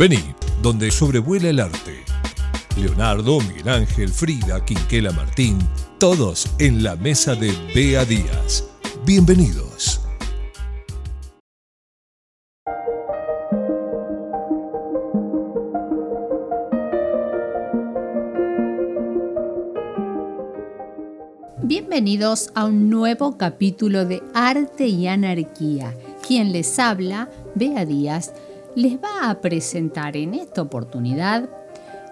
Vení, donde sobrevuela el arte. Leonardo, Miguel Ángel, Frida, Quinquela Martín, todos en la mesa de Bea Díaz. Bienvenidos. Bienvenidos a un nuevo capítulo de Arte y Anarquía. Quien les habla, Bea Díaz, les va a presentar en esta oportunidad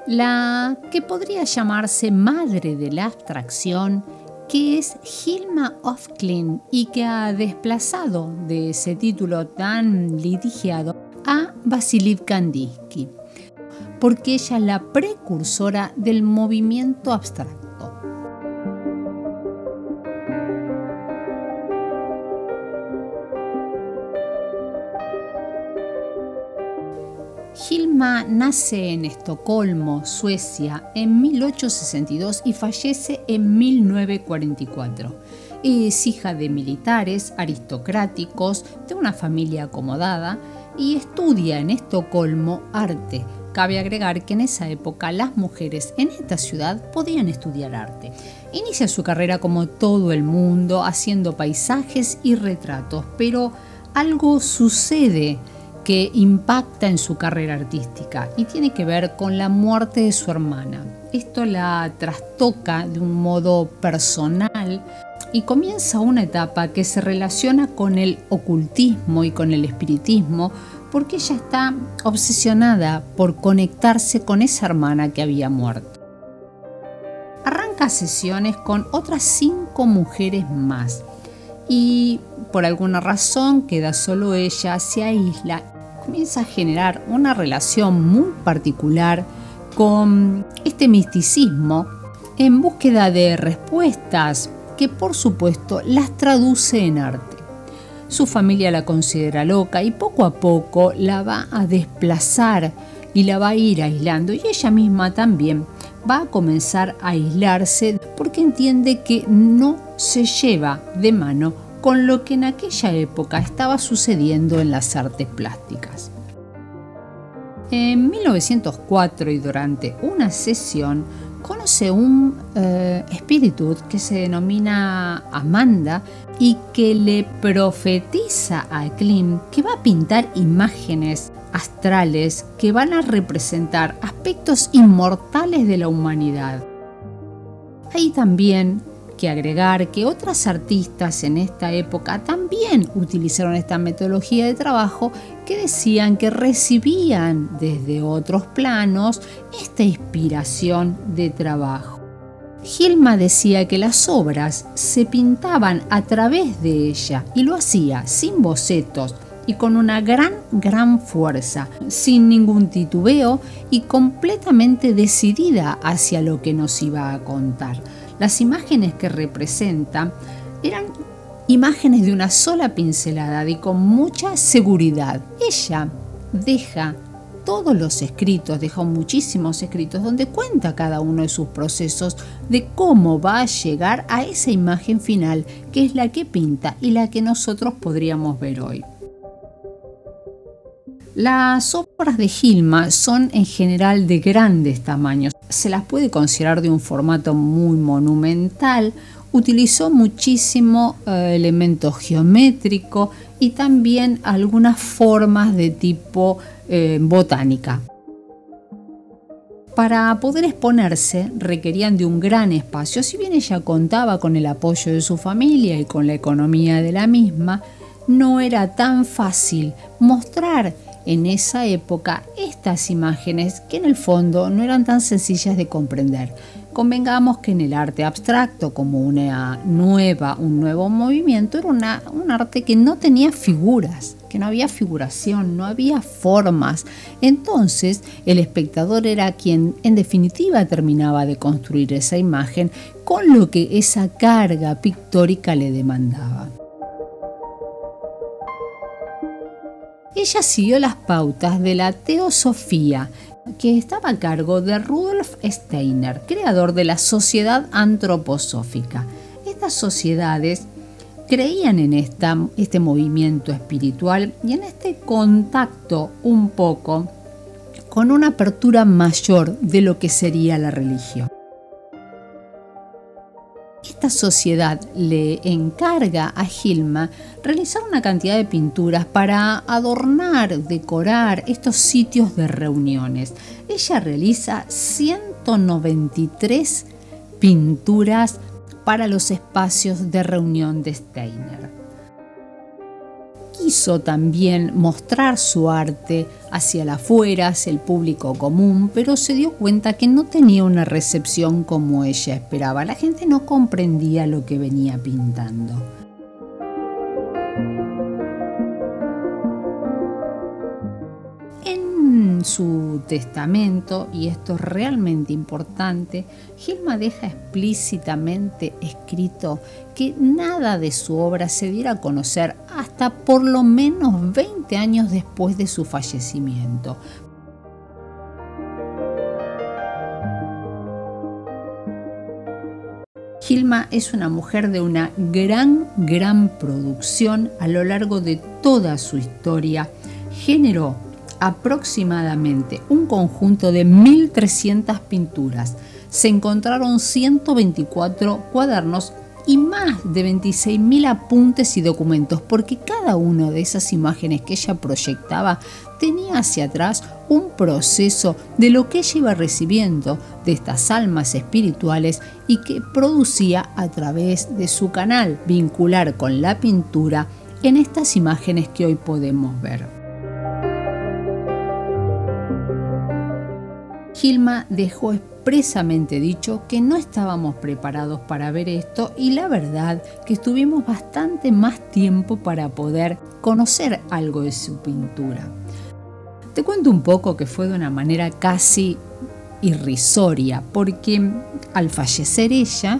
la que podría llamarse madre de la abstracción, que es Hilma Ofklin y que ha desplazado de ese título tan litigiado a Vasiliv Kandinsky, porque ella es la precursora del movimiento abstracto. Hilma nace en Estocolmo, Suecia, en 1862 y fallece en 1944. Es hija de militares aristocráticos, de una familia acomodada y estudia en Estocolmo arte. Cabe agregar que en esa época las mujeres en esta ciudad podían estudiar arte. Inicia su carrera como todo el mundo, haciendo paisajes y retratos, pero algo sucede que impacta en su carrera artística y tiene que ver con la muerte de su hermana. Esto la trastoca de un modo personal y comienza una etapa que se relaciona con el ocultismo y con el espiritismo porque ella está obsesionada por conectarse con esa hermana que había muerto. Arranca sesiones con otras cinco mujeres más y por alguna razón queda solo ella, se aísla comienza a generar una relación muy particular con este misticismo en búsqueda de respuestas que por supuesto las traduce en arte. Su familia la considera loca y poco a poco la va a desplazar y la va a ir aislando y ella misma también va a comenzar a aislarse porque entiende que no se lleva de mano con lo que en aquella época estaba sucediendo en las artes plásticas. En 1904 y durante una sesión conoce un eh, espíritu que se denomina Amanda y que le profetiza a Klim que va a pintar imágenes astrales que van a representar aspectos inmortales de la humanidad. Ahí también que agregar que otras artistas en esta época también utilizaron esta metodología de trabajo que decían que recibían desde otros planos esta inspiración de trabajo. Gilma decía que las obras se pintaban a través de ella y lo hacía sin bocetos y con una gran, gran fuerza, sin ningún titubeo y completamente decidida hacia lo que nos iba a contar. Las imágenes que representa eran imágenes de una sola pincelada y con mucha seguridad. Ella deja todos los escritos, deja muchísimos escritos donde cuenta cada uno de sus procesos de cómo va a llegar a esa imagen final que es la que pinta y la que nosotros podríamos ver hoy. Las obras de Gilma son en general de grandes tamaños. Se las puede considerar de un formato muy monumental. Utilizó muchísimo eh, elemento geométrico y también algunas formas de tipo eh, botánica. Para poder exponerse requerían de un gran espacio, si bien ella contaba con el apoyo de su familia y con la economía de la misma, no era tan fácil mostrar en esa época estas imágenes que en el fondo no eran tan sencillas de comprender. Convengamos que en el arte abstracto, como una nueva, un nuevo movimiento, era un arte que no tenía figuras, que no había figuración, no había formas. Entonces el espectador era quien en definitiva terminaba de construir esa imagen con lo que esa carga pictórica le demandaba. Ella siguió las pautas de la teosofía, que estaba a cargo de Rudolf Steiner, creador de la Sociedad Antroposófica. Estas sociedades creían en este movimiento espiritual y en este contacto un poco con una apertura mayor de lo que sería la religión. Esta sociedad le encarga a Gilma realizar una cantidad de pinturas para adornar, decorar estos sitios de reuniones. Ella realiza 193 pinturas para los espacios de reunión de Steiner quiso también mostrar su arte hacia la afuera, hacia el público común, pero se dio cuenta que no tenía una recepción como ella esperaba. La gente no comprendía lo que venía pintando. Su testamento, y esto es realmente importante, Gilma deja explícitamente escrito que nada de su obra se diera a conocer hasta por lo menos 20 años después de su fallecimiento. Gilma es una mujer de una gran, gran producción a lo largo de toda su historia. Generó aproximadamente un conjunto de 1.300 pinturas. Se encontraron 124 cuadernos y más de 26.000 apuntes y documentos, porque cada una de esas imágenes que ella proyectaba tenía hacia atrás un proceso de lo que ella iba recibiendo de estas almas espirituales y que producía a través de su canal vincular con la pintura en estas imágenes que hoy podemos ver. Gilma dejó expresamente dicho que no estábamos preparados para ver esto y la verdad que estuvimos bastante más tiempo para poder conocer algo de su pintura. Te cuento un poco que fue de una manera casi irrisoria, porque al fallecer ella,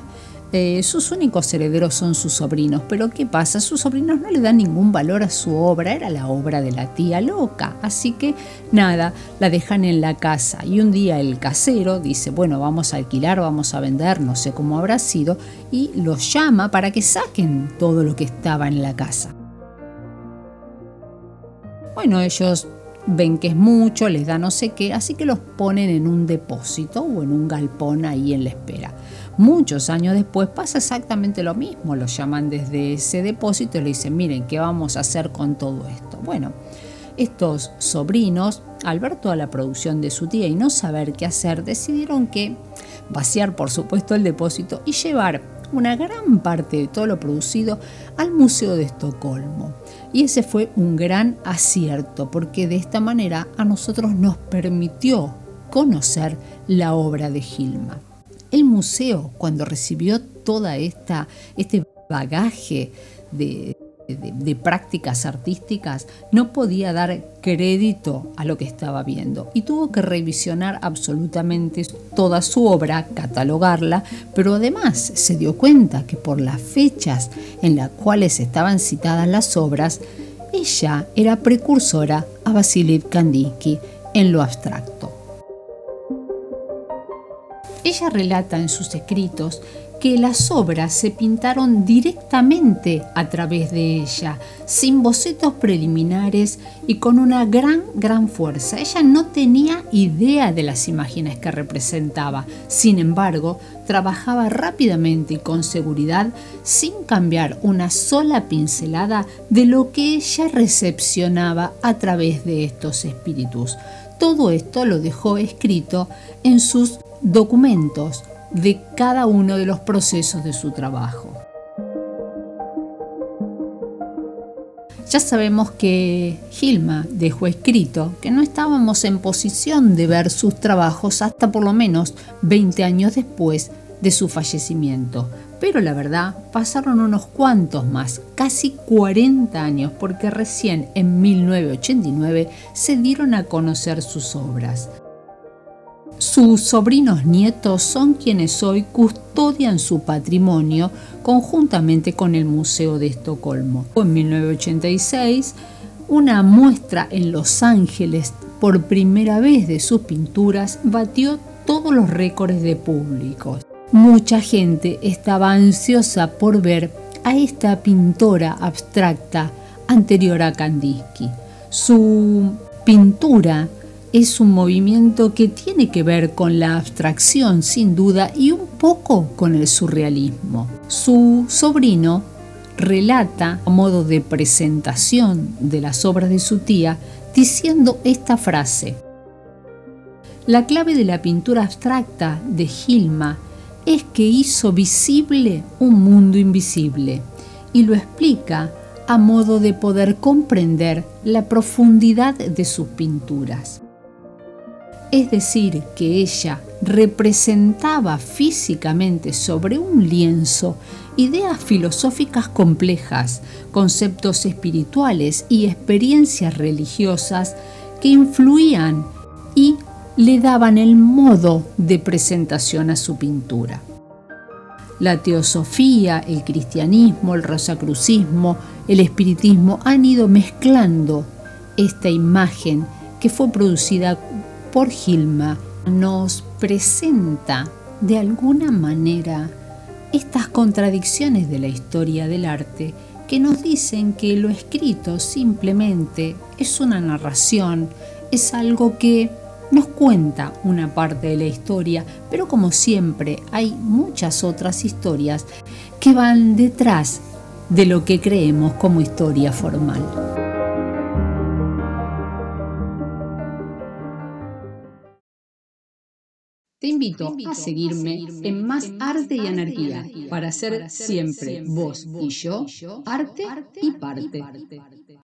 eh, sus únicos herederos son sus sobrinos, pero ¿qué pasa? Sus sobrinos no le dan ningún valor a su obra, era la obra de la tía loca, así que nada, la dejan en la casa y un día el casero dice, bueno, vamos a alquilar, vamos a vender, no sé cómo habrá sido, y los llama para que saquen todo lo que estaba en la casa. Bueno, ellos ven que es mucho, les da no sé qué, así que los ponen en un depósito o en un galpón ahí en la espera. Muchos años después pasa exactamente lo mismo, lo llaman desde ese depósito y le dicen, miren, ¿qué vamos a hacer con todo esto? Bueno, estos sobrinos, al ver toda la producción de su tía y no saber qué hacer, decidieron que vaciar, por supuesto, el depósito y llevar una gran parte de todo lo producido al Museo de Estocolmo. Y ese fue un gran acierto, porque de esta manera a nosotros nos permitió conocer la obra de Gilma. El museo, cuando recibió toda esta este bagaje de, prácticas artísticas, no podía dar crédito a lo que estaba viendo y tuvo que revisionar absolutamente toda su obra, catalogarla, pero además se dio cuenta que por las fechas en las cuales estaban citadas las obras, ella era precursora a Vasily Kandinsky en lo abstracto. Ella relata en sus escritos que las obras se pintaron directamente a través de ella, sin bocetos preliminares y con una gran, gran fuerza. Ella no tenía idea de las imágenes que representaba, sin embargo, trabajaba rápidamente y con seguridad sin cambiar una sola pincelada de lo que ella recepcionaba a través de estos espíritus. Todo esto lo dejó escrito en sus documentos de cada uno de los procesos de su trabajo. Ya sabemos que Gilma dejó escrito que no estábamos en posición de ver sus trabajos hasta por lo menos 20 años después de su fallecimiento. Pero la verdad, pasaron unos cuantos más, casi 40 años, porque recién en 1989 se dieron a conocer sus obras. Sus sobrinos nietos son quienes hoy custodian su patrimonio conjuntamente con el Museo de Estocolmo. En 1986, una muestra en Los Ángeles por primera vez de sus pinturas batió todos los récords de público. Mucha gente estaba ansiosa por ver a esta pintora abstracta anterior a Kandinsky. Su pintura es un movimiento que tiene que ver con la abstracción sin duda y un poco con el surrealismo. Su sobrino relata a modo de presentación de las obras de su tía diciendo esta frase. La clave de la pintura abstracta de Gilma es que hizo visible un mundo invisible y lo explica a modo de poder comprender la profundidad de sus pinturas. Es decir, que ella representaba físicamente sobre un lienzo ideas filosóficas complejas, conceptos espirituales y experiencias religiosas que influían y le daban el modo de presentación a su pintura. La teosofía, el cristianismo, el rosacrucismo, el espiritismo han ido mezclando esta imagen que fue producida por Gilma. Nos presenta de alguna manera estas contradicciones de la historia del arte que nos dicen que lo escrito simplemente es una narración, es algo que nos cuenta una parte de la historia, pero como siempre hay muchas otras historias que van detrás de lo que creemos como historia formal. Te invito, a seguirme en Más Arte y Anarquía para ser siempre vos y yo, arte y parte.